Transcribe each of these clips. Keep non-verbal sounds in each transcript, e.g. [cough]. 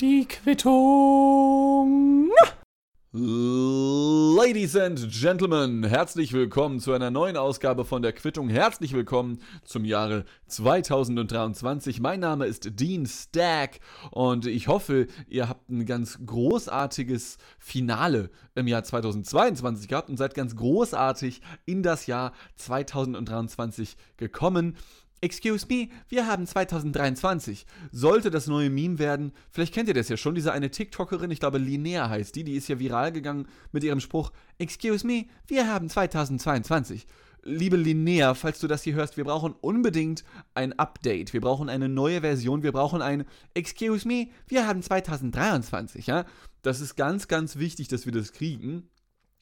Die Quittung. Ladies and Gentlemen, herzlich willkommen zu einer neuen Ausgabe von der Quittung. Herzlich willkommen zum Jahre 2023. Mein Name ist Dean Stack und ich hoffe, ihr habt ein ganz großartiges Finale im Jahr 2022 gehabt und seid ganz großartig in das Jahr 2023 gekommen. Excuse me, wir haben 2023. Sollte das neue Meme werden, vielleicht kennt ihr das ja schon, diese eine TikTokerin, ich glaube Linnea heißt die, die ist ja viral gegangen mit ihrem Spruch, Excuse me, wir haben 2022. Liebe Linnea, falls du das hier hörst, wir brauchen unbedingt ein Update. Wir brauchen eine neue Version. Wir brauchen ein Excuse me, wir haben 2023, ja? Das ist ganz, ganz wichtig, dass wir das kriegen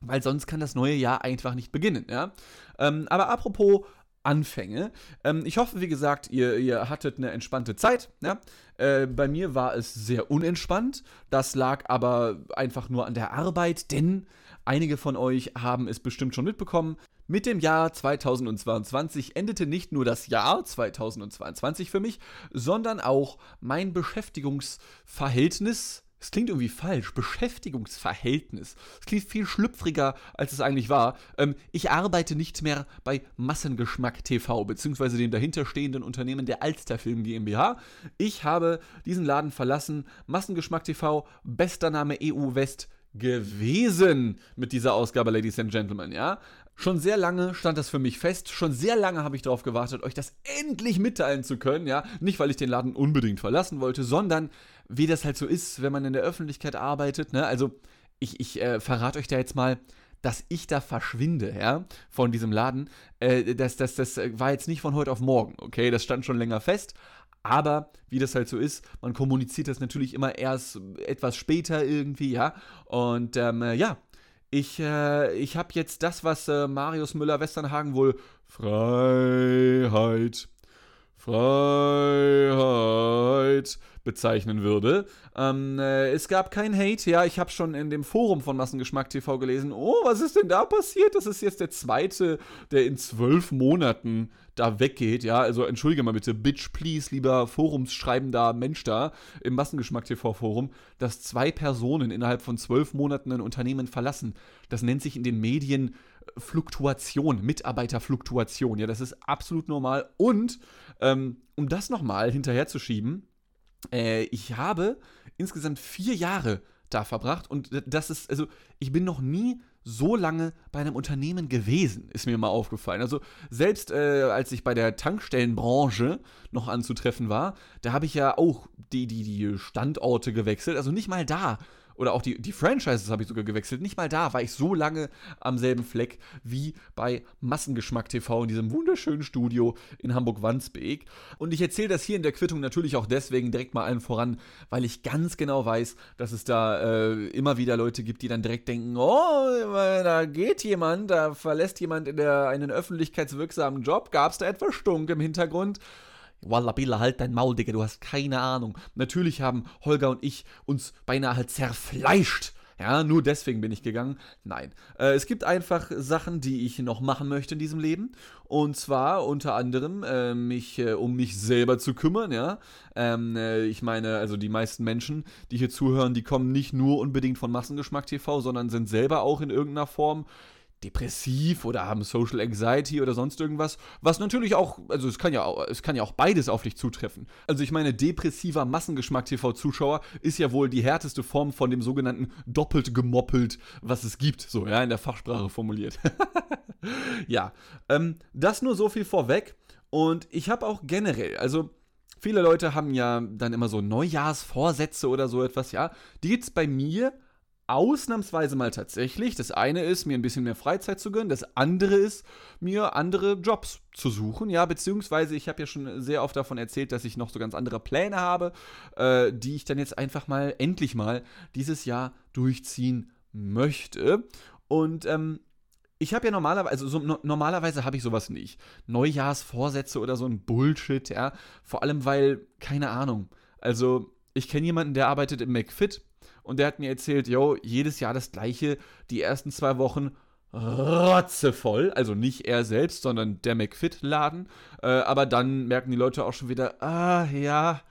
weil sonst kann das neue Jahr einfach nicht beginnen. Ja? Ähm, aber apropos Anfänge. Ähm, ich hoffe, wie gesagt, ihr, ihr hattet eine entspannte Zeit. Ja? Äh, bei mir war es sehr unentspannt. Das lag aber einfach nur an der Arbeit, denn einige von euch haben es bestimmt schon mitbekommen. Mit dem Jahr 2022 endete nicht nur das Jahr 2022 für mich, sondern auch mein Beschäftigungsverhältnis es klingt irgendwie falsch. Beschäftigungsverhältnis. Es klingt viel schlüpfriger, als es eigentlich war. Ähm, ich arbeite nicht mehr bei Massengeschmack TV, beziehungsweise dem dahinterstehenden Unternehmen der Alsterfilm GmbH. Ich habe diesen Laden verlassen. Massengeschmack TV, bester Name EU West gewesen mit dieser Ausgabe, Ladies and Gentlemen, ja. Schon sehr lange stand das für mich fest. Schon sehr lange habe ich darauf gewartet, euch das endlich mitteilen zu können, ja. Nicht, weil ich den Laden unbedingt verlassen wollte, sondern wie das halt so ist, wenn man in der Öffentlichkeit arbeitet, ne? Also, ich, ich äh, verrate euch da jetzt mal, dass ich da verschwinde, ja, von diesem Laden. Äh, das, das, das war jetzt nicht von heute auf morgen, okay? Das stand schon länger fest. Aber wie das halt so ist, man kommuniziert das natürlich immer erst etwas später irgendwie, ja. Und ähm, äh, ja, ich, äh, ich habe jetzt das, was äh, Marius Müller-Westernhagen wohl Freiheit, Freiheit bezeichnen würde. Ähm, äh, es gab kein Hate, ja, ich habe schon in dem Forum von Massengeschmack TV gelesen, oh, was ist denn da passiert? Das ist jetzt der zweite, der in zwölf Monaten da weggeht, ja, also entschuldige mal bitte, bitch please, lieber forumsschreibender Mensch da im Massengeschmack TV Forum, dass zwei Personen innerhalb von zwölf Monaten ein Unternehmen verlassen. Das nennt sich in den Medien Fluktuation, Mitarbeiterfluktuation, ja, das ist absolut normal und ähm, um das nochmal hinterherzuschieben, äh, ich habe insgesamt vier Jahre da verbracht und das ist, also ich bin noch nie so lange bei einem Unternehmen gewesen, ist mir mal aufgefallen. Also selbst äh, als ich bei der Tankstellenbranche noch anzutreffen war, da habe ich ja auch die, die, die Standorte gewechselt. Also nicht mal da oder auch die, die Franchises habe ich sogar gewechselt. Nicht mal da war ich so lange am selben Fleck wie bei Massengeschmack TV in diesem wunderschönen Studio in Hamburg-Wandsbek. Und ich erzähle das hier in der Quittung natürlich auch deswegen direkt mal allen voran, weil ich ganz genau weiß, dass es da äh, immer wieder Leute gibt, die dann direkt denken, oh, da geht jemand, da verlässt jemand in der, einen öffentlichkeitswirksamen Job, gab es da etwas Stunk im Hintergrund? Wallabilla, halt dein Maul, Digga, du hast keine Ahnung. Natürlich haben Holger und ich uns beinahe zerfleischt. Ja, nur deswegen bin ich gegangen. Nein. Äh, es gibt einfach Sachen, die ich noch machen möchte in diesem Leben. Und zwar unter anderem äh, mich äh, um mich selber zu kümmern, ja. Ähm, äh, ich meine, also die meisten Menschen, die hier zuhören, die kommen nicht nur unbedingt von Massengeschmack TV, sondern sind selber auch in irgendeiner Form depressiv oder haben Social Anxiety oder sonst irgendwas, was natürlich auch, also es kann ja auch, es kann ja auch beides auf dich zutreffen. Also ich meine, depressiver Massengeschmack TV-Zuschauer ist ja wohl die härteste Form von dem sogenannten doppelt gemoppelt, was es gibt, so ja, in der Fachsprache formuliert. [laughs] ja, ähm, das nur so viel vorweg. Und ich habe auch generell, also viele Leute haben ja dann immer so Neujahrsvorsätze oder so etwas, ja. Die gibt es bei mir ausnahmsweise mal tatsächlich. Das eine ist, mir ein bisschen mehr Freizeit zu gönnen. Das andere ist, mir andere Jobs zu suchen. Ja, beziehungsweise ich habe ja schon sehr oft davon erzählt, dass ich noch so ganz andere Pläne habe, äh, die ich dann jetzt einfach mal endlich mal dieses Jahr durchziehen möchte. Und ähm, ich habe ja normalerweise, also so, no, normalerweise habe ich sowas nicht. Neujahrsvorsätze oder so ein Bullshit, ja. Vor allem, weil, keine Ahnung. Also, ich kenne jemanden, der arbeitet im McFit und der hat mir erzählt, yo, jedes Jahr das gleiche, die ersten zwei Wochen rotzevoll, also nicht er selbst, sondern der McFit-Laden, äh, aber dann merken die Leute auch schon wieder, ah, ja,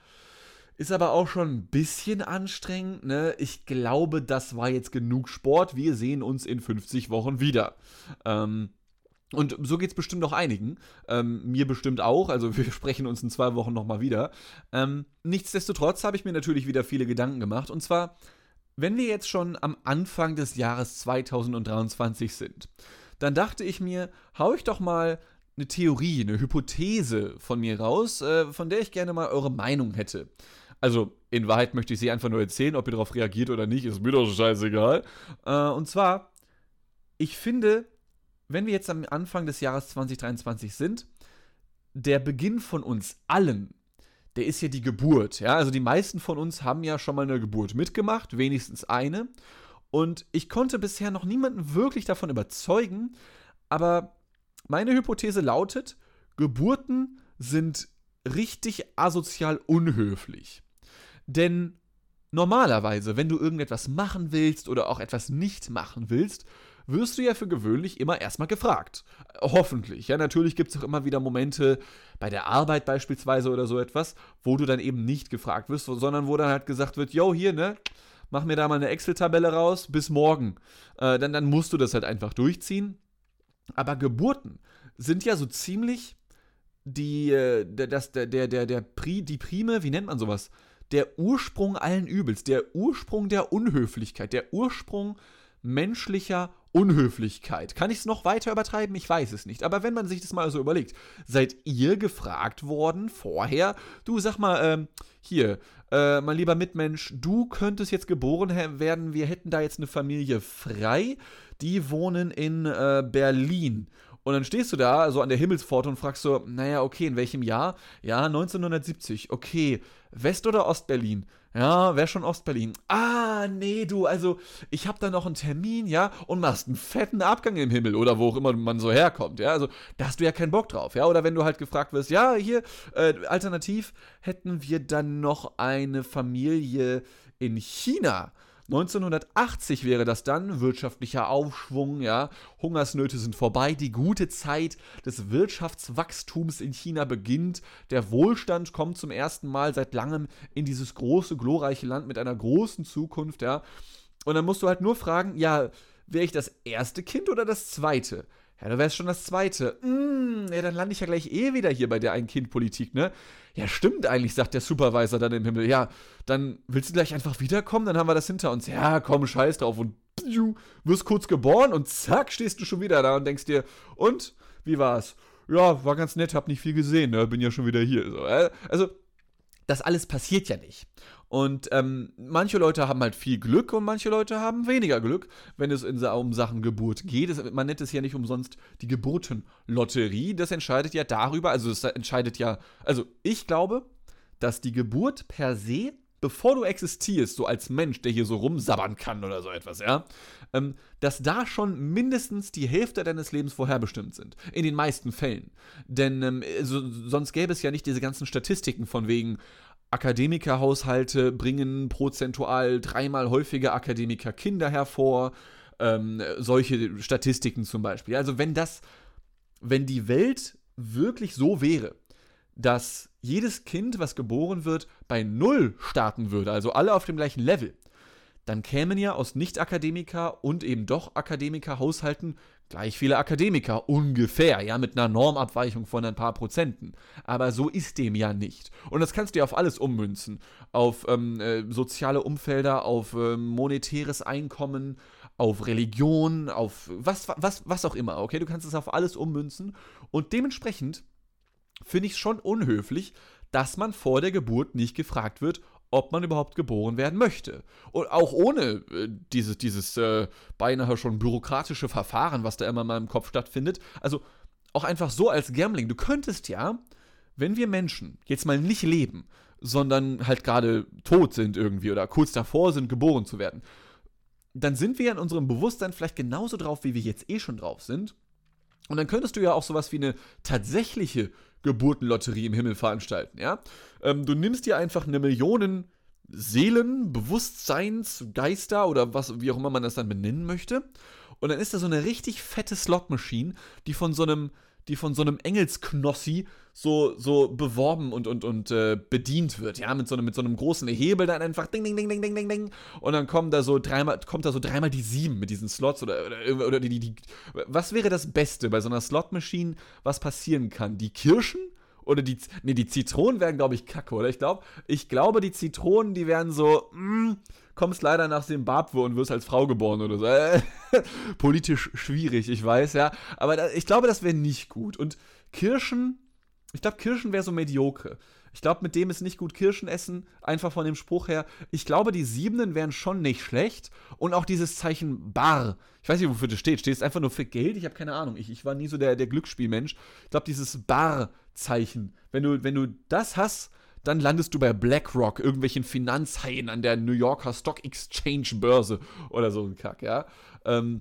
Ist aber auch schon ein bisschen anstrengend, ne? Ich glaube, das war jetzt genug Sport. Wir sehen uns in 50 Wochen wieder. Ähm, und so geht es bestimmt auch einigen. Ähm, mir bestimmt auch. Also [laughs] wir sprechen uns in zwei Wochen nochmal wieder. Ähm, nichtsdestotrotz habe ich mir natürlich wieder viele Gedanken gemacht. Und zwar, wenn wir jetzt schon am Anfang des Jahres 2023 sind, dann dachte ich mir, hau ich doch mal eine Theorie, eine Hypothese von mir raus, äh, von der ich gerne mal eure Meinung hätte. Also, in Wahrheit möchte ich sie einfach nur erzählen, ob ihr darauf reagiert oder nicht, ist mir doch scheißegal. Äh, und zwar, ich finde, wenn wir jetzt am Anfang des Jahres 2023 sind, der Beginn von uns allen, der ist ja die Geburt. Ja, also die meisten von uns haben ja schon mal eine Geburt mitgemacht, wenigstens eine. Und ich konnte bisher noch niemanden wirklich davon überzeugen, aber meine Hypothese lautet, Geburten sind richtig asozial unhöflich. Denn normalerweise, wenn du irgendetwas machen willst oder auch etwas nicht machen willst, wirst du ja für gewöhnlich immer erstmal gefragt. Hoffentlich. Ja, natürlich gibt es auch immer wieder Momente bei der Arbeit beispielsweise oder so etwas, wo du dann eben nicht gefragt wirst, sondern wo dann halt gesagt wird, yo, hier, ne, mach mir da mal eine Excel-Tabelle raus, bis morgen. Äh, dann, dann musst du das halt einfach durchziehen. Aber Geburten sind ja so ziemlich die, äh, das, der, der, der, der Pri, die Prime, wie nennt man sowas? Der Ursprung allen Übels, der Ursprung der Unhöflichkeit, der Ursprung menschlicher Unhöflichkeit. Kann ich es noch weiter übertreiben? Ich weiß es nicht. Aber wenn man sich das mal so überlegt, seid ihr gefragt worden vorher, du sag mal, ähm, hier, äh, mein lieber Mitmensch, du könntest jetzt geboren werden, wir hätten da jetzt eine Familie frei, die wohnen in äh, Berlin. Und dann stehst du da, so an der Himmelspforte und fragst so, naja, okay, in welchem Jahr? Ja, 1970. Okay, West- oder Ostberlin? Ja, wäre schon Ostberlin. Ah, nee, du, also ich habe da noch einen Termin, ja, und machst einen fetten Abgang im Himmel oder wo auch immer man so herkommt, ja. Also da hast du ja keinen Bock drauf, ja. Oder wenn du halt gefragt wirst, ja, hier, äh, alternativ hätten wir dann noch eine Familie in China. 1980 wäre das dann, wirtschaftlicher Aufschwung, ja, Hungersnöte sind vorbei, die gute Zeit des Wirtschaftswachstums in China beginnt, der Wohlstand kommt zum ersten Mal seit langem in dieses große, glorreiche Land mit einer großen Zukunft, ja. Und dann musst du halt nur fragen, ja, wäre ich das erste Kind oder das zweite? Ja, da wäre es schon das zweite. Mm, ja, dann lande ich ja gleich eh wieder hier bei der Ein-Kind-Politik, ne? Ja, stimmt eigentlich, sagt der Supervisor dann im Himmel. Ja, dann willst du gleich einfach wiederkommen? Dann haben wir das hinter uns. Ja, komm, scheiß drauf. Und du wirst kurz geboren und zack, stehst du schon wieder da und denkst dir, und? Wie war's? Ja, war ganz nett, hab nicht viel gesehen, ne? Bin ja schon wieder hier. So, äh? Also, das alles passiert ja nicht. Und ähm, manche Leute haben halt viel Glück und manche Leute haben weniger Glück, wenn es in, um Sachen Geburt geht. Es, man nennt es ja nicht umsonst die Geburtenlotterie. Das entscheidet ja darüber, also es entscheidet ja, also ich glaube, dass die Geburt per se, bevor du existierst, so als Mensch, der hier so rumsabbern kann oder so etwas, ja, ähm, dass da schon mindestens die Hälfte deines Lebens vorherbestimmt sind. In den meisten Fällen. Denn ähm, so, sonst gäbe es ja nicht diese ganzen Statistiken von wegen, Akademikerhaushalte bringen prozentual dreimal häufiger Akademikerkinder hervor. Ähm, solche Statistiken zum Beispiel. Also wenn das, wenn die Welt wirklich so wäre, dass jedes Kind, was geboren wird, bei Null starten würde, also alle auf dem gleichen Level, dann kämen ja aus Nicht-Akademiker und eben doch Akademiker-Haushalten gleich viele Akademiker, ungefähr, ja, mit einer Normabweichung von ein paar Prozenten. Aber so ist dem ja nicht. Und das kannst du ja auf alles ummünzen. Auf ähm, äh, soziale Umfelder, auf äh, monetäres Einkommen, auf Religion, auf was, was, was auch immer, okay? Du kannst es auf alles ummünzen. Und dementsprechend finde ich es schon unhöflich, dass man vor der Geburt nicht gefragt wird, ob man überhaupt geboren werden möchte. Und auch ohne äh, dieses, dieses äh, beinahe schon bürokratische Verfahren, was da immer in meinem Kopf stattfindet. Also auch einfach so als Gambling. Du könntest ja, wenn wir Menschen jetzt mal nicht leben, sondern halt gerade tot sind irgendwie oder kurz davor sind, geboren zu werden, dann sind wir in unserem Bewusstsein vielleicht genauso drauf, wie wir jetzt eh schon drauf sind. Und dann könntest du ja auch sowas wie eine tatsächliche Geburtenlotterie im Himmel veranstalten, ja? Ähm, du nimmst dir einfach eine Million Seelen, Bewusstseins, Geister oder was, wie auch immer man das dann benennen möchte. Und dann ist da so eine richtig fette Slot-Machine, die von so einem die von so einem Engelsknossi so, so beworben und, und, und äh, bedient wird, ja, mit so, einem, mit so einem großen Hebel dann einfach ding, ding, ding, ding, ding, ding, ding. Und dann kommen da so dreimal, kommt da so dreimal die sieben mit diesen Slots oder, oder, oder die, die, die. Was wäre das Beste bei so einer Slot-Machine, was passieren kann? Die Kirschen? Oder die, nee, die Zitronen wären, glaube ich, kacke, oder? Ich glaube, ich glaube, die Zitronen, die wären so, mm, kommst leider nach Simbabwe und wirst als Frau geboren oder so. [laughs] Politisch schwierig, ich weiß, ja. Aber da, ich glaube, das wäre nicht gut. Und Kirschen, ich glaube, Kirschen wäre so mediocre. Ich glaube, mit dem ist nicht gut Kirschen essen, einfach von dem Spruch her. Ich glaube, die Siebenen wären schon nicht schlecht. Und auch dieses Zeichen Bar. Ich weiß nicht, wofür das steht. Steht es einfach nur für Geld? Ich habe keine Ahnung. Ich, ich war nie so der, der Glücksspielmensch. Ich glaube, dieses Bar-Zeichen. Wenn du, wenn du das hast, dann landest du bei BlackRock, irgendwelchen Finanzhaien an der New Yorker Stock Exchange Börse oder so ein Kack, ja. Ähm,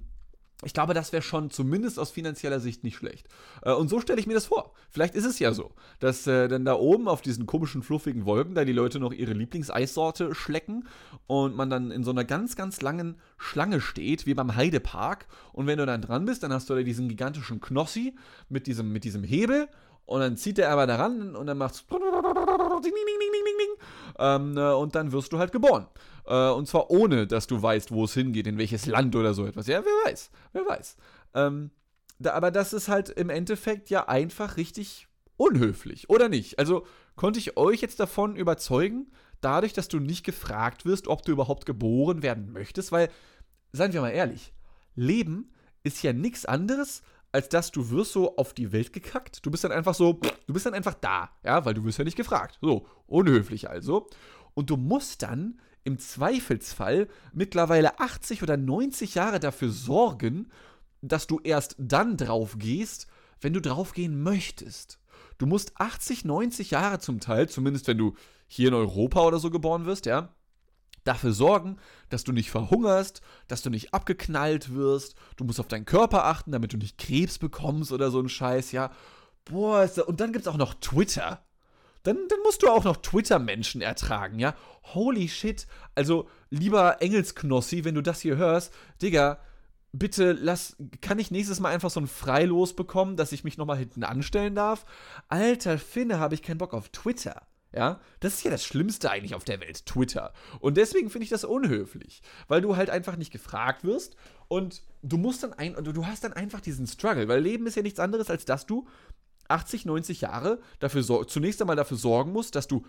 ich glaube, das wäre schon zumindest aus finanzieller Sicht nicht schlecht. Äh, und so stelle ich mir das vor. Vielleicht ist es ja so, dass äh, dann da oben auf diesen komischen, fluffigen Wolken da die Leute noch ihre Lieblingseissorte schlecken und man dann in so einer ganz, ganz langen Schlange steht, wie beim Heidepark. Und wenn du dann dran bist, dann hast du da diesen gigantischen Knossi mit diesem, mit diesem Hebel und dann zieht der aber daran und dann macht's ähm, äh, und dann wirst du halt geboren. Äh, und zwar ohne, dass du weißt, wo es hingeht, in welches Land oder so etwas. Ja, wer weiß, wer weiß. Ähm, da, aber das ist halt im Endeffekt ja einfach richtig unhöflich, oder nicht? Also konnte ich euch jetzt davon überzeugen, dadurch, dass du nicht gefragt wirst, ob du überhaupt geboren werden möchtest, weil, seien wir mal ehrlich, Leben ist ja nichts anderes, als dass du wirst so auf die Welt gekackt. Du bist dann einfach so, du bist dann einfach da, ja, weil du wirst ja nicht gefragt. So, unhöflich also. Und du musst dann im Zweifelsfall mittlerweile 80 oder 90 Jahre dafür sorgen, dass du erst dann drauf gehst, wenn du drauf gehen möchtest. Du musst 80, 90 Jahre zum Teil, zumindest wenn du hier in Europa oder so geboren wirst, ja, dafür sorgen, dass du nicht verhungerst, dass du nicht abgeknallt wirst, du musst auf deinen Körper achten, damit du nicht Krebs bekommst oder so ein Scheiß, ja. Boah, und dann gibt es auch noch Twitter dann, dann musst du auch noch Twitter-Menschen ertragen, ja? Holy shit. Also, lieber Engelsknossi, wenn du das hier hörst, Digga, bitte lass, kann ich nächstes Mal einfach so ein Freilos bekommen, dass ich mich nochmal hinten anstellen darf? Alter Finne, habe ich keinen Bock auf Twitter. Ja, das ist ja das Schlimmste eigentlich auf der Welt, Twitter. Und deswegen finde ich das unhöflich, weil du halt einfach nicht gefragt wirst und du musst dann ein, du hast dann einfach diesen Struggle, weil Leben ist ja nichts anderes, als dass du 80, 90 Jahre dafür zunächst einmal dafür sorgen musst, dass du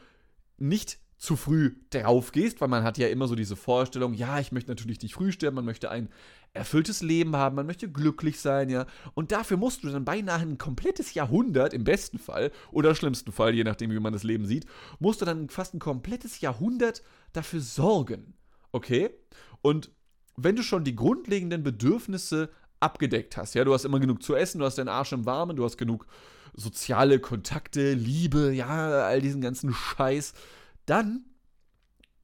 nicht zu früh drauf gehst, weil man hat ja immer so diese Vorstellung, ja, ich möchte natürlich nicht früh sterben, man möchte ein erfülltes Leben haben, man möchte glücklich sein, ja. Und dafür musst du dann beinahe ein komplettes Jahrhundert, im besten Fall, oder im schlimmsten Fall, je nachdem, wie man das Leben sieht, musst du dann fast ein komplettes Jahrhundert dafür sorgen. Okay? Und wenn du schon die grundlegenden Bedürfnisse abgedeckt hast, ja, du hast immer genug zu essen, du hast deinen Arsch im Warmen, du hast genug soziale Kontakte, Liebe, ja, all diesen ganzen Scheiß, dann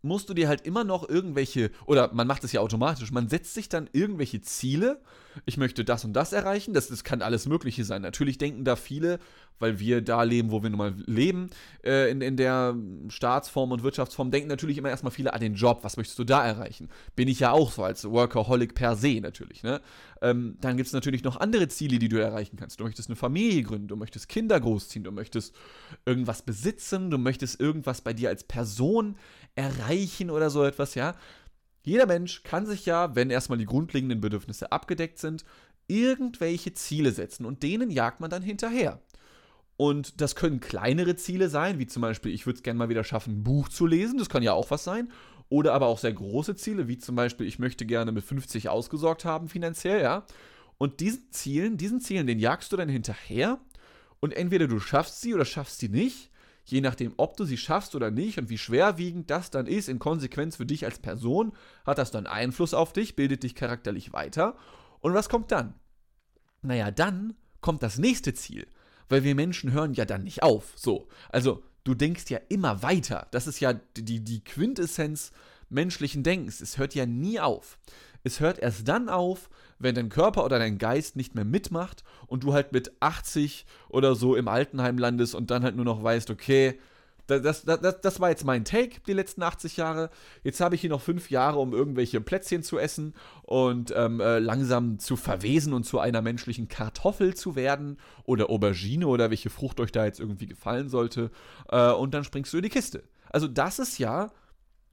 musst du dir halt immer noch irgendwelche, oder man macht es ja automatisch, man setzt sich dann irgendwelche Ziele. Ich möchte das und das erreichen. Das, das kann alles Mögliche sein. Natürlich denken da viele, weil wir da leben, wo wir nun mal leben, äh, in, in der Staatsform und Wirtschaftsform, denken natürlich immer erstmal viele an den Job. Was möchtest du da erreichen? Bin ich ja auch so als Workaholic per se natürlich. Ne? Ähm, dann gibt es natürlich noch andere Ziele, die du erreichen kannst. Du möchtest eine Familie gründen, du möchtest Kinder großziehen, du möchtest irgendwas besitzen, du möchtest irgendwas bei dir als Person erreichen oder so etwas, ja. Jeder Mensch kann sich ja, wenn erstmal die grundlegenden Bedürfnisse abgedeckt sind, irgendwelche Ziele setzen und denen jagt man dann hinterher. Und das können kleinere Ziele sein, wie zum Beispiel, ich würde es gerne mal wieder schaffen, ein Buch zu lesen, das kann ja auch was sein. Oder aber auch sehr große Ziele, wie zum Beispiel, ich möchte gerne mit 50 ausgesorgt haben finanziell, ja. Und diesen Zielen, diesen Zielen, den jagst du dann hinterher und entweder du schaffst sie oder schaffst sie nicht je nachdem, ob du sie schaffst oder nicht und wie schwerwiegend das dann ist, in Konsequenz für dich als Person, hat das dann Einfluss auf dich, bildet dich charakterlich weiter. Und was kommt dann? Naja, dann kommt das nächste Ziel, weil wir Menschen hören ja dann nicht auf. So, also du denkst ja immer weiter. Das ist ja die, die Quintessenz menschlichen Denkens. Es hört ja nie auf. Es hört erst dann auf, wenn dein Körper oder dein Geist nicht mehr mitmacht und du halt mit 80 oder so im Altenheim landest und dann halt nur noch weißt, okay, das, das, das war jetzt mein Take die letzten 80 Jahre. Jetzt habe ich hier noch fünf Jahre, um irgendwelche Plätzchen zu essen und ähm, äh, langsam zu verwesen und zu einer menschlichen Kartoffel zu werden oder Aubergine oder welche Frucht euch da jetzt irgendwie gefallen sollte. Äh, und dann springst du in die Kiste. Also das ist ja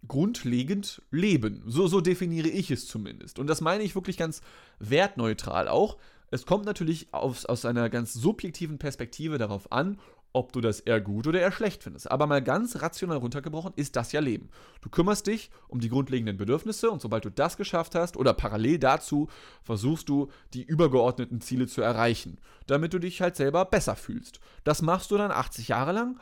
grundlegend Leben. So, so definiere ich es zumindest. Und das meine ich wirklich ganz wertneutral auch. Es kommt natürlich aus, aus einer ganz subjektiven Perspektive darauf an, ob du das eher gut oder eher schlecht findest. Aber mal ganz rational runtergebrochen ist das ja Leben. Du kümmerst dich um die grundlegenden Bedürfnisse und sobald du das geschafft hast oder parallel dazu versuchst du die übergeordneten Ziele zu erreichen, damit du dich halt selber besser fühlst. Das machst du dann 80 Jahre lang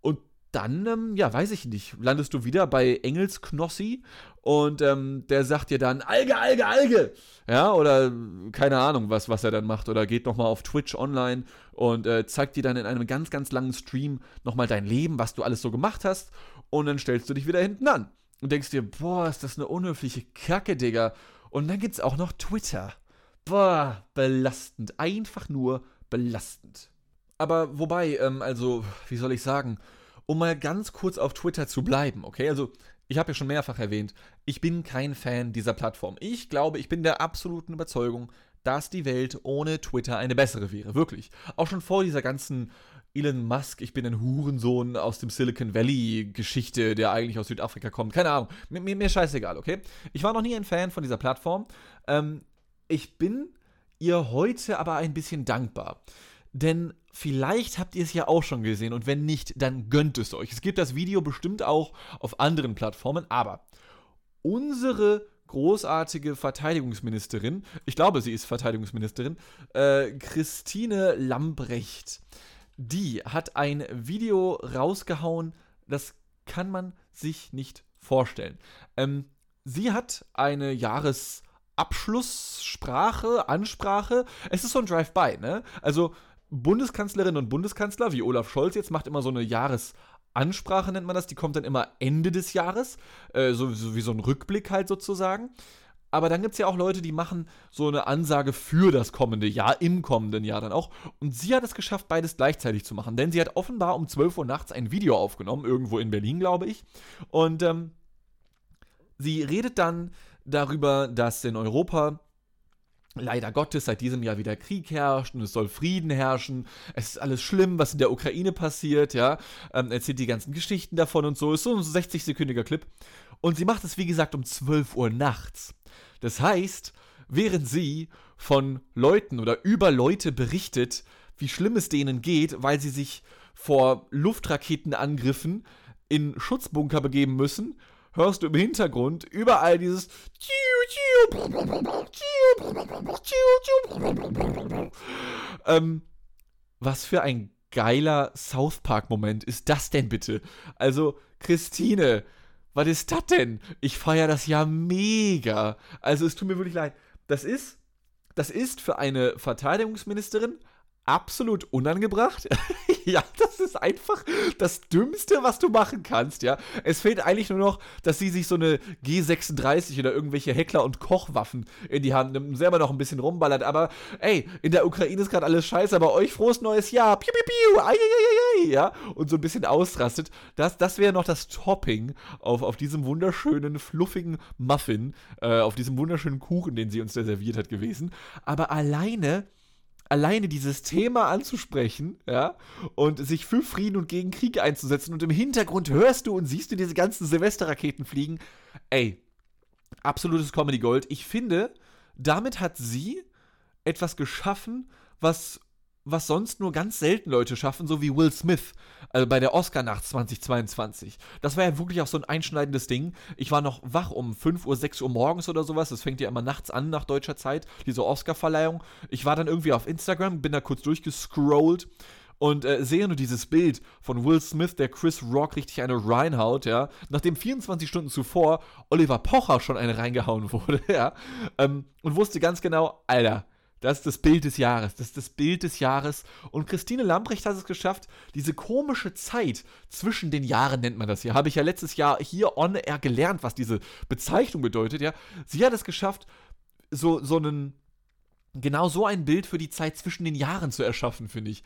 und dann, ähm, ja, weiß ich nicht, landest du wieder bei Engelsknossi und ähm, der sagt dir dann Alge, Alge, Alge. Ja, oder keine Ahnung, was, was er dann macht. Oder geht nochmal auf Twitch online und äh, zeigt dir dann in einem ganz, ganz langen Stream nochmal dein Leben, was du alles so gemacht hast. Und dann stellst du dich wieder hinten an und denkst dir, boah, ist das eine unhöfliche Kacke, Digga. Und dann gibt's auch noch Twitter. Boah, belastend. Einfach nur belastend. Aber wobei, ähm, also, wie soll ich sagen, um mal ganz kurz auf Twitter zu bleiben, okay? Also, ich habe ja schon mehrfach erwähnt, ich bin kein Fan dieser Plattform. Ich glaube, ich bin der absoluten Überzeugung, dass die Welt ohne Twitter eine bessere wäre. Wirklich. Auch schon vor dieser ganzen Elon Musk, ich bin ein Hurensohn aus dem Silicon Valley Geschichte, der eigentlich aus Südafrika kommt. Keine Ahnung. Mir, mir, mir scheißegal, okay? Ich war noch nie ein Fan von dieser Plattform. Ähm, ich bin ihr heute aber ein bisschen dankbar. Denn vielleicht habt ihr es ja auch schon gesehen und wenn nicht, dann gönnt es euch. Es gibt das Video bestimmt auch auf anderen Plattformen, aber unsere großartige Verteidigungsministerin, ich glaube, sie ist Verteidigungsministerin, äh, Christine Lambrecht, die hat ein Video rausgehauen, das kann man sich nicht vorstellen. Ähm, sie hat eine Jahresabschlusssprache, Ansprache. Es ist so ein Drive-by, ne? Also Bundeskanzlerinnen und Bundeskanzler, wie Olaf Scholz jetzt, macht immer so eine Jahresansprache, nennt man das. Die kommt dann immer Ende des Jahres, äh, so, so wie so ein Rückblick halt sozusagen. Aber dann gibt es ja auch Leute, die machen so eine Ansage für das kommende Jahr, im kommenden Jahr dann auch. Und sie hat es geschafft, beides gleichzeitig zu machen. Denn sie hat offenbar um 12 Uhr nachts ein Video aufgenommen, irgendwo in Berlin, glaube ich. Und ähm, sie redet dann darüber, dass in Europa leider Gottes seit diesem Jahr wieder Krieg herrscht und es soll Frieden herrschen. Es ist alles schlimm, was in der Ukraine passiert, ja. Ähm, erzählt die ganzen Geschichten davon und so. Ist so ein 60-sekündiger Clip. Und sie macht es, wie gesagt, um 12 Uhr nachts. Das heißt, während sie von Leuten oder über Leute berichtet, wie schlimm es denen geht, weil sie sich vor Luftraketenangriffen in Schutzbunker begeben müssen, hörst du im Hintergrund überall dieses ähm, was für ein geiler South Park-Moment ist das denn bitte? Also, Christine, was ist das denn? Ich feiere das ja mega. Also, es tut mir wirklich leid. Das ist, das ist für eine Verteidigungsministerin absolut unangebracht. [laughs] ja, das ist einfach das Dümmste, was du machen kannst, ja. Es fehlt eigentlich nur noch, dass sie sich so eine G36 oder irgendwelche Heckler- und Kochwaffen in die Hand nimmt und selber noch ein bisschen rumballert. Aber ey, in der Ukraine ist gerade alles scheiße, aber euch frohes neues Jahr. Piu, piu, piu, ai, ai, ai, ja. Und so ein bisschen ausrastet. Das, das wäre noch das Topping auf, auf diesem wunderschönen, fluffigen Muffin, äh, auf diesem wunderschönen Kuchen, den sie uns da serviert hat, gewesen. Aber alleine alleine dieses Thema anzusprechen, ja, und sich für Frieden und gegen Krieg einzusetzen und im Hintergrund hörst du und siehst du diese ganzen Silvesterraketen fliegen, ey, absolutes Comedy Gold. Ich finde, damit hat sie etwas geschaffen, was was sonst nur ganz selten Leute schaffen, so wie Will Smith also bei der Oscar-Nacht 2022. Das war ja wirklich auch so ein einschneidendes Ding. Ich war noch wach um 5 Uhr, 6 Uhr morgens oder sowas. Das fängt ja immer nachts an nach deutscher Zeit, diese Oscar-Verleihung. Ich war dann irgendwie auf Instagram, bin da kurz durchgescrollt und äh, sehe nur dieses Bild von Will Smith, der Chris Rock richtig eine reinhaut, ja, nachdem 24 Stunden zuvor Oliver Pocher schon eine reingehauen [laughs] wurde, ja, ähm, und wusste ganz genau, Alter, das ist das Bild des Jahres. Das ist das Bild des Jahres. Und Christine Lambrecht hat es geschafft, diese komische Zeit zwischen den Jahren nennt man das hier. Habe ich ja letztes Jahr hier on air gelernt, was diese Bezeichnung bedeutet, ja. Sie hat es geschafft, so, so einen, genau so ein Bild für die Zeit zwischen den Jahren zu erschaffen, finde ich.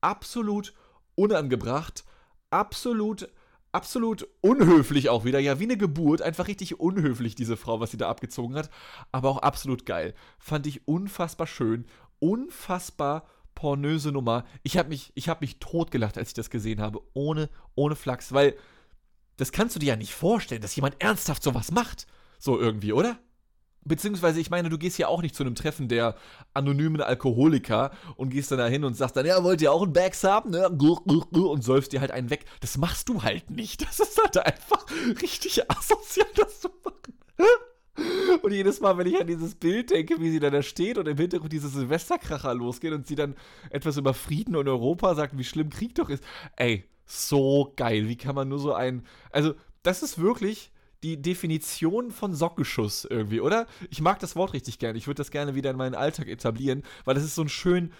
Absolut unangebracht, absolut absolut unhöflich auch wieder. Ja, wie eine Geburt. Einfach richtig unhöflich, diese Frau, was sie da abgezogen hat. Aber auch absolut geil. Fand ich unfassbar schön. Unfassbar pornöse Nummer. Ich habe mich, hab mich totgelacht, als ich das gesehen habe. Ohne, ohne Flachs. Weil das kannst du dir ja nicht vorstellen, dass jemand ernsthaft sowas macht. So irgendwie, oder? Beziehungsweise, ich meine, du gehst ja auch nicht zu einem Treffen der anonymen Alkoholiker und gehst dann da hin und sagst dann, ja, wollt ihr auch einen Bags haben? Ne? Und säufst dir halt einen weg. Das machst du halt nicht. Das ist halt einfach richtig asozial, das zu machen. Und jedes Mal, wenn ich an dieses Bild denke, wie sie dann da steht und im Hintergrund diese Silvesterkracher losgehen und sie dann etwas über Frieden und Europa sagt, wie schlimm Krieg doch ist. Ey, so geil. Wie kann man nur so ein. Also, das ist wirklich die Definition von Sockenschuss irgendwie, oder? Ich mag das Wort richtig gerne. Ich würde das gerne wieder in meinen Alltag etablieren, weil das ist so ein schön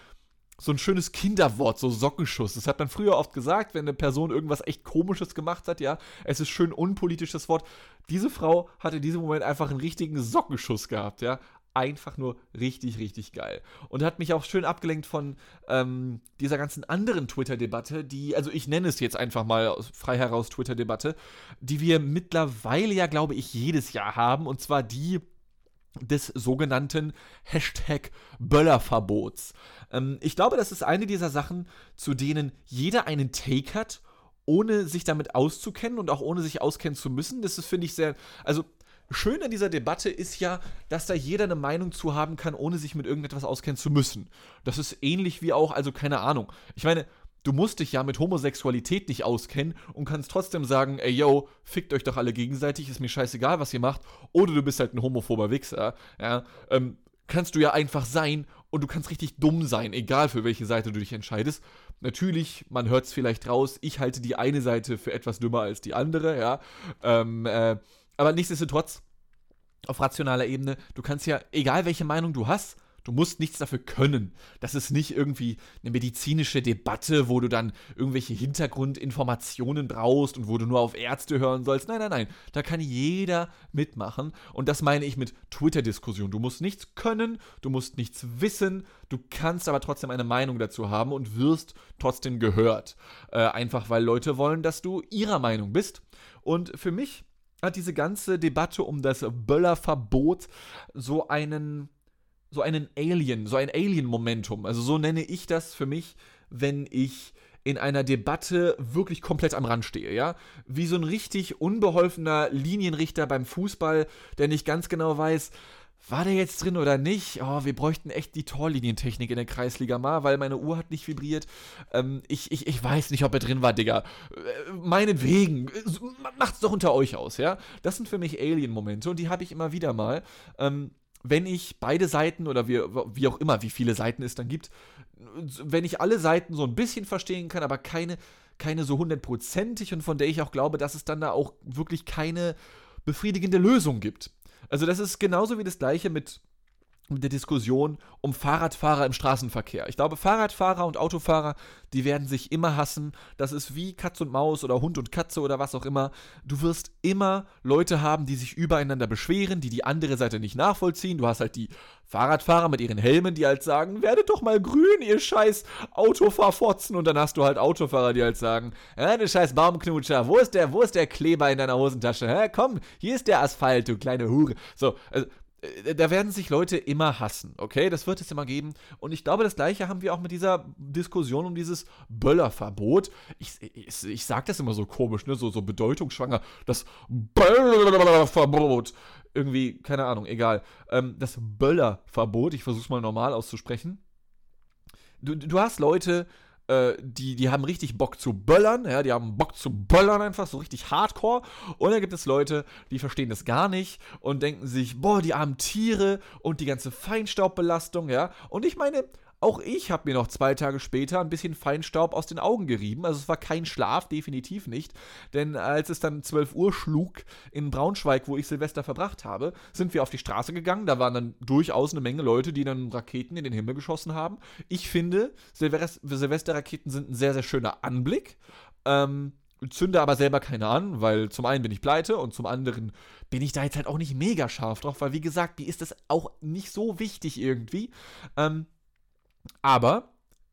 so ein schönes Kinderwort, so Sockenschuss. Das hat man früher oft gesagt, wenn eine Person irgendwas echt Komisches gemacht hat, ja. Es ist schön unpolitisches Wort. Diese Frau hat in diesem Moment einfach einen richtigen Sockenschuss gehabt, ja einfach nur richtig, richtig geil. Und hat mich auch schön abgelenkt von ähm, dieser ganzen anderen Twitter-Debatte, die, also ich nenne es jetzt einfach mal frei heraus Twitter-Debatte, die wir mittlerweile ja, glaube ich, jedes Jahr haben. Und zwar die des sogenannten Hashtag Böllerverbots. Ähm, ich glaube, das ist eine dieser Sachen, zu denen jeder einen Take hat ohne sich damit auszukennen und auch ohne sich auskennen zu müssen. Das finde ich, sehr. Also, schön an dieser Debatte ist ja, dass da jeder eine Meinung zu haben kann, ohne sich mit irgendetwas auskennen zu müssen. Das ist ähnlich wie auch, also keine Ahnung. Ich meine, du musst dich ja mit Homosexualität nicht auskennen und kannst trotzdem sagen, ey yo, fickt euch doch alle gegenseitig, ist mir scheißegal, was ihr macht. Oder du bist halt ein homophober Wichser. Ja, ähm, kannst du ja einfach sein und du kannst richtig dumm sein, egal für welche Seite du dich entscheidest. Natürlich, man hört es vielleicht raus, ich halte die eine Seite für etwas dümmer als die andere, ja. Ähm, äh, aber nichtsdestotrotz, auf rationaler Ebene, du kannst ja, egal welche Meinung du hast, du musst nichts dafür können. Das ist nicht irgendwie eine medizinische Debatte, wo du dann irgendwelche Hintergrundinformationen brauchst und wo du nur auf Ärzte hören sollst. Nein, nein, nein. Da kann jeder mitmachen. Und das meine ich mit Twitter-Diskussion. Du musst nichts können, du musst nichts wissen, du kannst aber trotzdem eine Meinung dazu haben und wirst trotzdem gehört. Äh, einfach weil Leute wollen, dass du ihrer Meinung bist. Und für mich hat diese ganze Debatte um das Böllerverbot so einen so einen Alien, so ein Alien-Momentum. Also so nenne ich das für mich, wenn ich in einer Debatte wirklich komplett am Rand stehe, ja? Wie so ein richtig unbeholfener Linienrichter beim Fußball, der nicht ganz genau weiß, war der jetzt drin oder nicht? Oh, wir bräuchten echt die Torlinientechnik in der Kreisliga mal, weil meine Uhr hat nicht vibriert. Ähm, ich, ich, ich weiß nicht, ob er drin war, Digga. Äh, meinetwegen. Macht's doch unter euch aus, ja? Das sind für mich Alien-Momente und die habe ich immer wieder mal. Ähm, wenn ich beide Seiten oder wie, wie auch immer, wie viele Seiten es dann gibt, wenn ich alle Seiten so ein bisschen verstehen kann, aber keine, keine so hundertprozentig und von der ich auch glaube, dass es dann da auch wirklich keine befriedigende Lösung gibt. Also das ist genauso wie das gleiche mit der Diskussion um Fahrradfahrer im Straßenverkehr. Ich glaube, Fahrradfahrer und Autofahrer, die werden sich immer hassen. Das ist wie Katz und Maus oder Hund und Katze oder was auch immer. Du wirst immer Leute haben, die sich übereinander beschweren, die die andere Seite nicht nachvollziehen. Du hast halt die Fahrradfahrer mit ihren Helmen, die halt sagen, werdet doch mal grün, ihr scheiß Autofahrfotzen. Und dann hast du halt Autofahrer, die halt sagen, ja, du scheiß Baumknutscher, wo ist der, wo ist der Kleber in deiner Hosentasche? Hä, komm, hier ist der Asphalt, du kleine Hure. So, also da werden sich Leute immer hassen, okay? Das wird es immer geben. Und ich glaube, das Gleiche haben wir auch mit dieser Diskussion um dieses Böllerverbot. Ich, ich, ich sage das immer so komisch, ne? So, so bedeutungsschwanger. Das Böllerverbot. Irgendwie, keine Ahnung, egal. Ähm, das Böllerverbot, ich versuche es mal normal auszusprechen. Du, du hast Leute, äh, die, die haben richtig Bock zu böllern, ja, die haben Bock zu böllern einfach, so richtig hardcore. Und dann gibt es Leute, die verstehen das gar nicht und denken sich, boah, die armen Tiere und die ganze Feinstaubbelastung, ja. Und ich meine, auch ich habe mir noch zwei Tage später ein bisschen Feinstaub aus den Augen gerieben. Also es war kein Schlaf, definitiv nicht. Denn als es dann 12 Uhr schlug in Braunschweig, wo ich Silvester verbracht habe, sind wir auf die Straße gegangen. Da waren dann durchaus eine Menge Leute, die dann Raketen in den Himmel geschossen haben. Ich finde, Silvesterraketen sind ein sehr, sehr schöner Anblick. Ähm, zünde aber selber keine an, weil zum einen bin ich pleite und zum anderen bin ich da jetzt halt auch nicht mega scharf drauf, weil wie gesagt, mir ist das auch nicht so wichtig irgendwie. Ähm, aber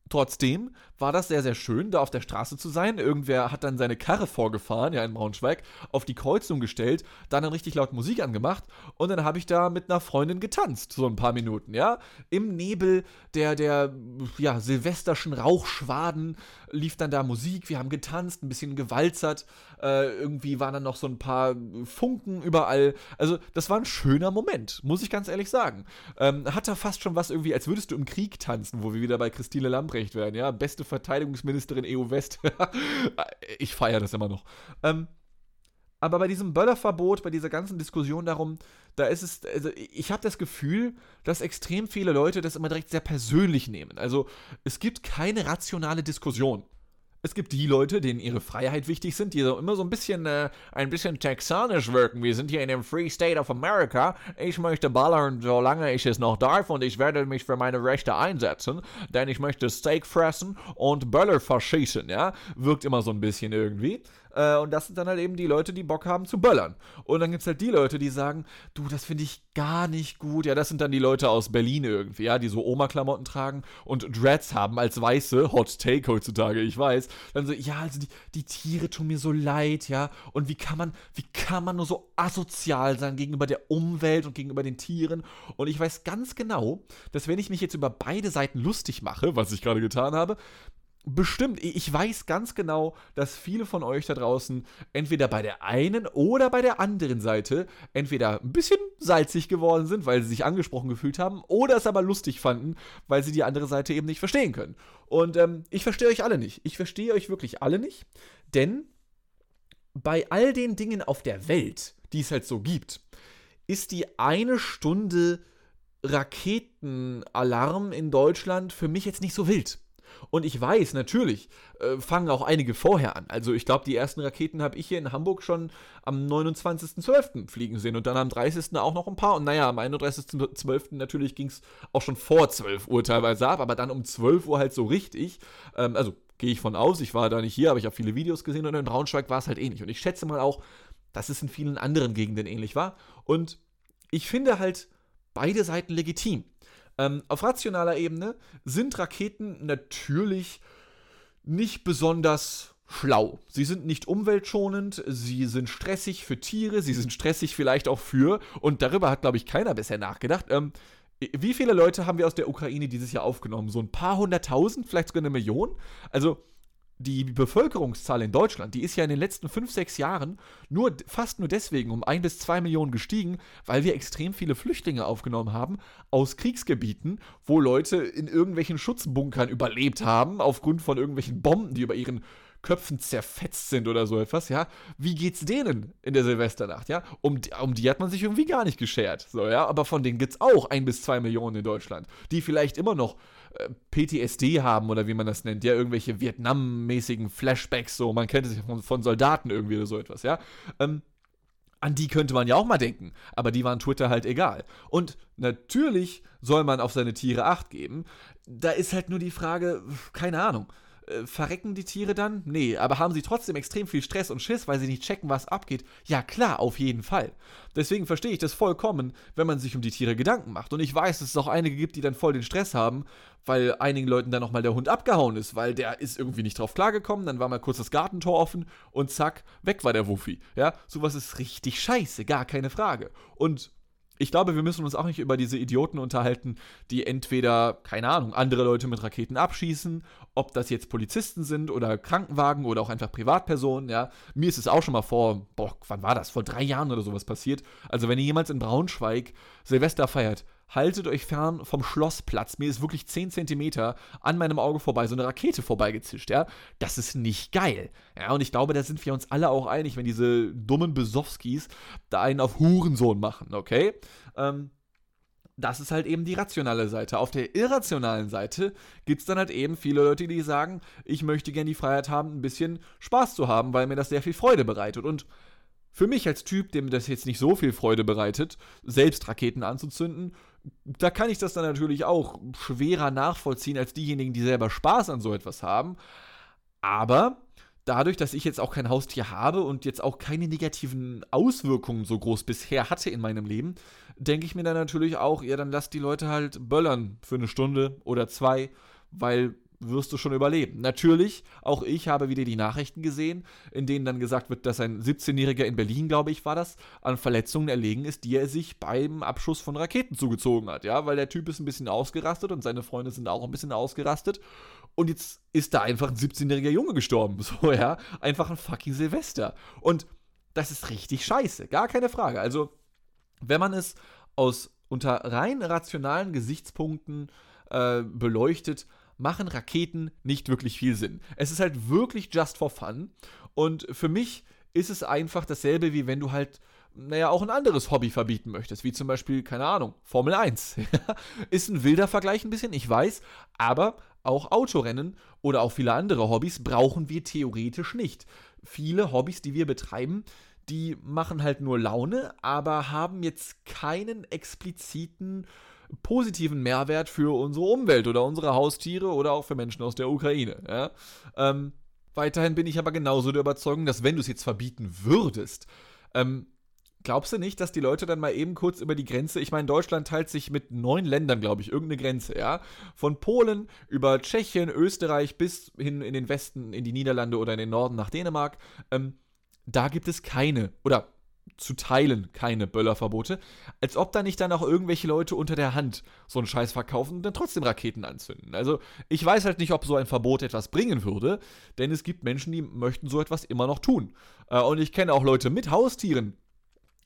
Trotzdem war das sehr, sehr schön, da auf der Straße zu sein. Irgendwer hat dann seine Karre vorgefahren, ja, in Braunschweig, auf die Kreuzung gestellt, dann richtig laut Musik angemacht und dann habe ich da mit einer Freundin getanzt, so ein paar Minuten, ja. Im Nebel der, der, ja, silvesterschen Rauchschwaden lief dann da Musik, wir haben getanzt, ein bisschen gewalzert, äh, irgendwie waren dann noch so ein paar Funken überall. Also, das war ein schöner Moment, muss ich ganz ehrlich sagen. Ähm, hat da fast schon was irgendwie, als würdest du im Krieg tanzen, wo wir wieder bei Christine Lambrecht werden, ja. Beste Verteidigungsministerin EU West. [laughs] ich feiere das immer noch. Ähm, aber bei diesem Böllerverbot, bei dieser ganzen Diskussion darum, da ist es, also ich habe das Gefühl, dass extrem viele Leute das immer direkt sehr persönlich nehmen. Also es gibt keine rationale Diskussion. Es gibt die Leute, denen ihre Freiheit wichtig sind, die so immer so ein bisschen, äh, ein bisschen texanisch wirken. Wir sind hier in dem Free State of America. Ich möchte ballern, solange ich es noch darf und ich werde mich für meine Rechte einsetzen, denn ich möchte Steak fressen und Böller verschießen, ja? Wirkt immer so ein bisschen irgendwie. Äh, und das sind dann halt eben die Leute, die Bock haben zu böllern. Und dann gibt es halt die Leute, die sagen, du, das finde ich gar nicht gut. Ja, das sind dann die Leute aus Berlin irgendwie, ja, die so Oma-Klamotten tragen und Dreads haben als Weiße, Hot Take heutzutage, ich weiß. Dann so, ja, also die, die Tiere tun mir so leid, ja. Und wie kann man, wie kann man nur so asozial sein gegenüber der Umwelt und gegenüber den Tieren? Und ich weiß ganz genau, dass wenn ich mich jetzt über beide Seiten lustig mache, was ich gerade getan habe, Bestimmt, ich weiß ganz genau, dass viele von euch da draußen entweder bei der einen oder bei der anderen Seite entweder ein bisschen salzig geworden sind, weil sie sich angesprochen gefühlt haben, oder es aber lustig fanden, weil sie die andere Seite eben nicht verstehen können. Und ähm, ich verstehe euch alle nicht. Ich verstehe euch wirklich alle nicht, denn bei all den Dingen auf der Welt, die es halt so gibt, ist die eine Stunde Raketenalarm in Deutschland für mich jetzt nicht so wild. Und ich weiß, natürlich, äh, fangen auch einige vorher an. Also ich glaube, die ersten Raketen habe ich hier in Hamburg schon am 29.12. fliegen sehen und dann am 30. auch noch ein paar. Und naja, am 31.12. natürlich ging es auch schon vor 12 Uhr teilweise ab, aber dann um 12 Uhr halt so richtig. Ähm, also gehe ich von aus, ich war da nicht hier, aber ich habe viele Videos gesehen und in Braunschweig war es halt ähnlich. Und ich schätze mal auch, dass es in vielen anderen Gegenden ähnlich war. Und ich finde halt beide Seiten legitim. Ähm, auf rationaler Ebene sind Raketen natürlich nicht besonders schlau. Sie sind nicht umweltschonend, sie sind stressig für Tiere, sie sind stressig vielleicht auch für, und darüber hat, glaube ich, keiner bisher nachgedacht. Ähm, wie viele Leute haben wir aus der Ukraine dieses Jahr aufgenommen? So ein paar hunderttausend, vielleicht sogar eine Million? Also, die Bevölkerungszahl in Deutschland, die ist ja in den letzten fünf, sechs Jahren nur fast nur deswegen um ein bis zwei Millionen gestiegen, weil wir extrem viele Flüchtlinge aufgenommen haben aus Kriegsgebieten, wo Leute in irgendwelchen Schutzbunkern überlebt haben, aufgrund von irgendwelchen Bomben, die über ihren Köpfen zerfetzt sind oder so etwas, ja. Wie geht's denen in der Silvesternacht, ja? Um, um die hat man sich irgendwie gar nicht geschert, so, ja. Aber von denen gibt's auch ein bis zwei Millionen in Deutschland, die vielleicht immer noch PTSD haben oder wie man das nennt, ja, irgendwelche Vietnam-mäßigen Flashbacks, so, man kennt es ja von, von Soldaten irgendwie oder so etwas, ja. Ähm, an die könnte man ja auch mal denken, aber die waren Twitter halt egal. Und natürlich soll man auf seine Tiere Acht geben. Da ist halt nur die Frage, keine Ahnung äh, verrecken die Tiere dann? Nee, aber haben sie trotzdem extrem viel Stress und Schiss, weil sie nicht checken, was abgeht? Ja, klar, auf jeden Fall. Deswegen verstehe ich das vollkommen, wenn man sich um die Tiere Gedanken macht. Und ich weiß, dass es auch einige gibt, die dann voll den Stress haben, weil einigen Leuten dann nochmal der Hund abgehauen ist, weil der ist irgendwie nicht drauf klargekommen, dann war mal kurz das Gartentor offen und zack, weg war der Wuffi. Ja, sowas ist richtig scheiße, gar keine Frage. Und ich glaube, wir müssen uns auch nicht über diese Idioten unterhalten, die entweder, keine Ahnung, andere Leute mit Raketen abschießen, ob das jetzt Polizisten sind oder Krankenwagen oder auch einfach Privatpersonen, ja. Mir ist es auch schon mal vor, boah, wann war das? Vor drei Jahren oder sowas passiert. Also, wenn ihr jemals in Braunschweig Silvester feiert, haltet euch fern vom Schlossplatz. Mir ist wirklich 10 cm an meinem Auge vorbei so eine Rakete vorbeigezischt, ja. Das ist nicht geil. Ja, und ich glaube, da sind wir uns alle auch einig, wenn diese dummen Besowskis da einen auf Hurensohn machen, okay? Ähm, das ist halt eben die rationale Seite. Auf der irrationalen Seite gibt es dann halt eben viele Leute, die sagen, ich möchte gerne die Freiheit haben, ein bisschen Spaß zu haben, weil mir das sehr viel Freude bereitet. Und für mich als Typ, dem das jetzt nicht so viel Freude bereitet, selbst Raketen anzuzünden, da kann ich das dann natürlich auch schwerer nachvollziehen als diejenigen, die selber Spaß an so etwas haben. Aber dadurch, dass ich jetzt auch kein Haustier habe und jetzt auch keine negativen Auswirkungen so groß bisher hatte in meinem Leben, denke ich mir dann natürlich auch, ja, dann lasst die Leute halt böllern für eine Stunde oder zwei, weil wirst du schon überleben. Natürlich, auch ich habe wieder die Nachrichten gesehen, in denen dann gesagt wird, dass ein 17-Jähriger in Berlin, glaube ich, war das, an Verletzungen erlegen ist, die er sich beim Abschuss von Raketen zugezogen hat. Ja, weil der Typ ist ein bisschen ausgerastet und seine Freunde sind auch ein bisschen ausgerastet. Und jetzt ist da einfach ein 17-jähriger Junge gestorben. [laughs] So, ja. Einfach ein fucking Silvester. Und das ist richtig scheiße. Gar keine Frage. Also, wenn man es aus unter rein rationalen Gesichtspunkten äh, beleuchtet, machen Raketen nicht wirklich viel Sinn. Es ist halt wirklich just for fun. Und für mich ist es einfach dasselbe, wie wenn du halt, naja, auch ein anderes Hobby verbieten möchtest, wie zum Beispiel, keine Ahnung, Formel 1. [laughs] ist ein wilder Vergleich ein bisschen, ich weiß, aber auch Autorennen oder auch viele andere Hobbys brauchen wir theoretisch nicht. Viele Hobbys, die wir betreiben, die machen halt nur Laune, aber haben jetzt keinen expliziten positiven Mehrwert für unsere Umwelt oder unsere Haustiere oder auch für Menschen aus der Ukraine. Ja? Ähm, weiterhin bin ich aber genauso der Überzeugung, dass wenn du es jetzt verbieten würdest, ähm, glaubst du nicht, dass die Leute dann mal eben kurz über die Grenze, ich meine, Deutschland teilt sich mit neun Ländern, glaube ich, irgendeine Grenze, ja? Von Polen über Tschechien, Österreich bis hin in den Westen, in die Niederlande oder in den Norden nach Dänemark. Ähm, da gibt es keine, oder zu teilen keine Böllerverbote, als ob da nicht dann auch irgendwelche Leute unter der Hand so einen Scheiß verkaufen und dann trotzdem Raketen anzünden. Also ich weiß halt nicht, ob so ein Verbot etwas bringen würde, denn es gibt Menschen, die möchten so etwas immer noch tun. Äh, und ich kenne auch Leute mit Haustieren,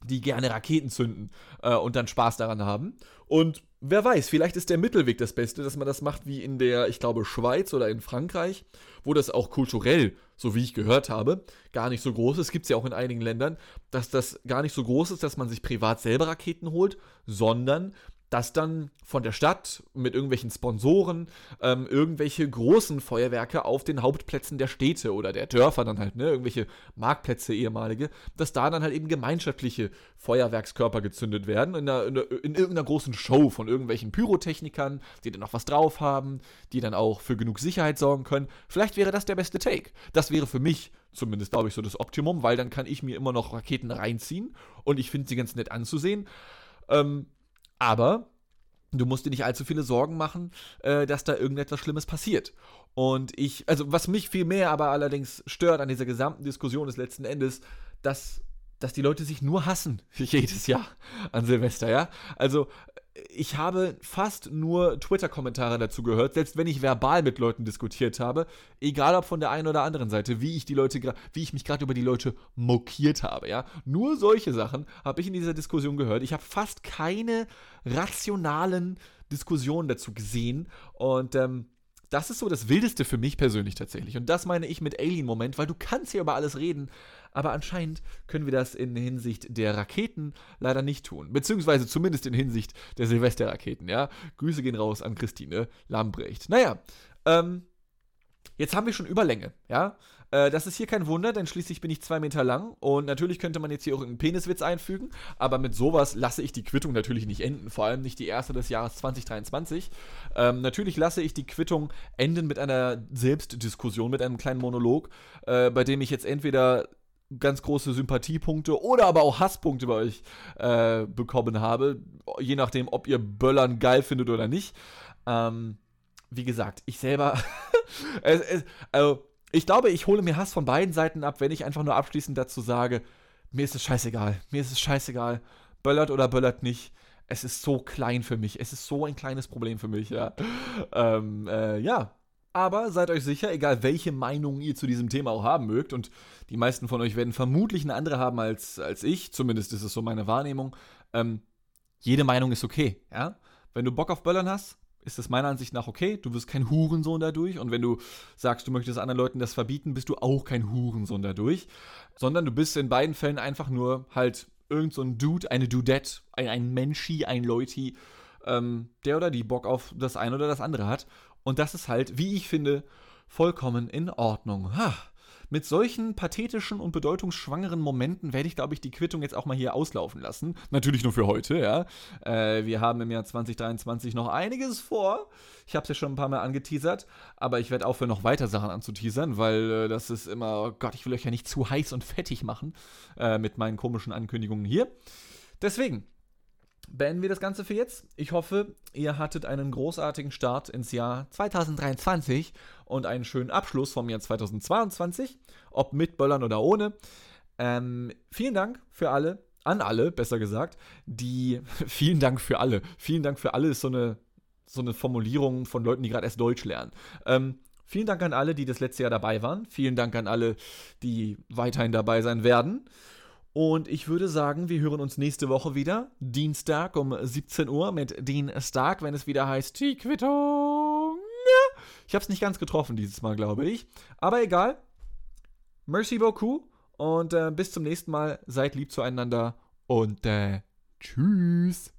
die gerne Raketen zünden äh, und dann Spaß daran haben. Und wer weiß, vielleicht ist der Mittelweg das Beste, dass man das macht wie in der, ich glaube, Schweiz oder in Frankreich, wo das auch kulturell, so wie ich gehört habe, gar nicht so groß ist. Gibt es ja auch in einigen Ländern, dass das gar nicht so groß ist, dass man sich privat selber Raketen holt, sondern dass dann von der Stadt mit irgendwelchen Sponsoren ähm, irgendwelche großen Feuerwerke auf den Hauptplätzen der Städte oder der Dörfer dann halt, ne, irgendwelche Marktplätze ehemalige, dass da dann halt eben gemeinschaftliche Feuerwerkskörper gezündet werden in, einer, in, einer, in irgendeiner großen Show von irgendwelchen Pyrotechnikern, die dann noch was drauf haben, die dann auch für genug Sicherheit sorgen können. Vielleicht wäre das der beste Take. Das wäre für mich zumindest, glaube ich, so das Optimum, weil dann kann ich mir immer noch Raketen reinziehen und ich finde sie ganz nett anzusehen. Ähm, aber du musst dir nicht allzu viele Sorgen machen, äh, dass da irgendetwas Schlimmes passiert. Und ich, also was mich viel mehr aber allerdings stört an dieser gesamten Diskussion ist letzten Endes, dass dass die Leute sich nur hassen [laughs] jedes Jahr an Silvester, ja? Also ich habe fast nur Twitter-Kommentare dazu gehört, selbst wenn ich verbal mit Leuten diskutiert habe, egal ob von der einen oder anderen Seite, wie ich die Leute, wie ich mich gerade über die Leute mokiert habe, ja. Nur solche Sachen habe ich in dieser Diskussion gehört. Ich habe fast keine rationalen Diskussionen dazu gesehen und ähm, das ist so das Wildeste für mich persönlich tatsächlich. Und das meine ich mit Alien-Moment, weil du kannst hier über alles reden, aber anscheinend können wir das in Hinsicht der Raketen leider nicht tun. Beziehungsweise zumindest in Hinsicht der Silvesterraketen, ja. Grüße gehen raus an Christine Lambrecht. Naja, ähm, Jetzt haben wir schon Überlänge, ja. Äh, das ist hier kein Wunder, denn schließlich bin ich zwei Meter lang und natürlich könnte man jetzt hier auch einen Peniswitz einfügen, aber mit sowas lasse ich die Quittung natürlich nicht enden, vor allem nicht die erste des Jahres 2023. Ähm, natürlich lasse ich die Quittung enden mit einer Selbstdiskussion, mit einem kleinen Monolog, äh, bei dem ich jetzt entweder ganz große Sympathiepunkte oder aber auch Hasspunkte bei euch äh, bekommen habe, je nachdem, ob ihr Böllern geil findet oder nicht. Ähm, wie gesagt, ich selber. [laughs] es, es, also, ich glaube, ich hole mir Hass von beiden Seiten ab, wenn ich einfach nur abschließend dazu sage, mir ist es scheißegal. Mir ist es scheißegal. Böllert oder böllert nicht. Es ist so klein für mich. Es ist so ein kleines Problem für mich, ja. Ähm, äh, ja. Aber seid euch sicher, egal welche Meinung ihr zu diesem Thema auch haben mögt, und die meisten von euch werden vermutlich eine andere haben als, als ich, zumindest ist es so meine Wahrnehmung, ähm, jede Meinung ist okay, ja. Wenn du Bock auf Böllern hast, ist das meiner Ansicht nach okay. Du wirst kein Hurensohn dadurch. Und wenn du sagst, du möchtest anderen Leuten das verbieten, bist du auch kein Hurensohn dadurch. Sondern du bist in beiden Fällen einfach nur halt irgend so ein Dude, eine Dudette, ein, ein Menschi, ein Leuti, ähm, der oder die Bock auf das eine oder das andere hat. Und das ist halt, wie ich finde, vollkommen in Ordnung. Ha. Mit solchen pathetischen und bedeutungsschwangeren Momenten werde ich, glaube ich, die Quittung jetzt auch mal hier auslaufen lassen. Natürlich nur für heute, ja. Äh, wir haben im Jahr 2023 noch einiges vor. Ich habe es ja schon ein paar Mal angeteasert, aber ich werde aufhören, noch weiter Sachen anzuteasern, weil äh, das ist immer, oh Gott, ich will euch ja nicht zu heiß und fettig machen äh, mit meinen komischen Ankündigungen hier. Deswegen, beenden wir das Ganze für jetzt. Ich hoffe, ihr hattet einen großartigen Start ins Jahr 2023 und einen schönen Abschluss vom Jahr 2022, ob mit Böllern oder ohne. Ähm, vielen Dank für alle, an alle, besser gesagt, die, [laughs] vielen Dank für alle, vielen Dank für alle ist so eine, so eine Formulierung von Leuten, die gerade erst Deutsch lernen. Ähm, vielen Dank an alle, die das letzte Jahr dabei waren. Vielen Dank an alle, die weiterhin dabei sein werden. Und ich würde sagen, wir hören uns nächste Woche wieder. Dienstag um 17 Uhr mit Dean Stark, wenn es wieder heißt Die Quittung. Ich habe es nicht ganz getroffen dieses Mal, glaube ich. Aber egal. Merci beaucoup. Und äh, bis zum nächsten Mal. Seid lieb zueinander. Und äh, tschüss.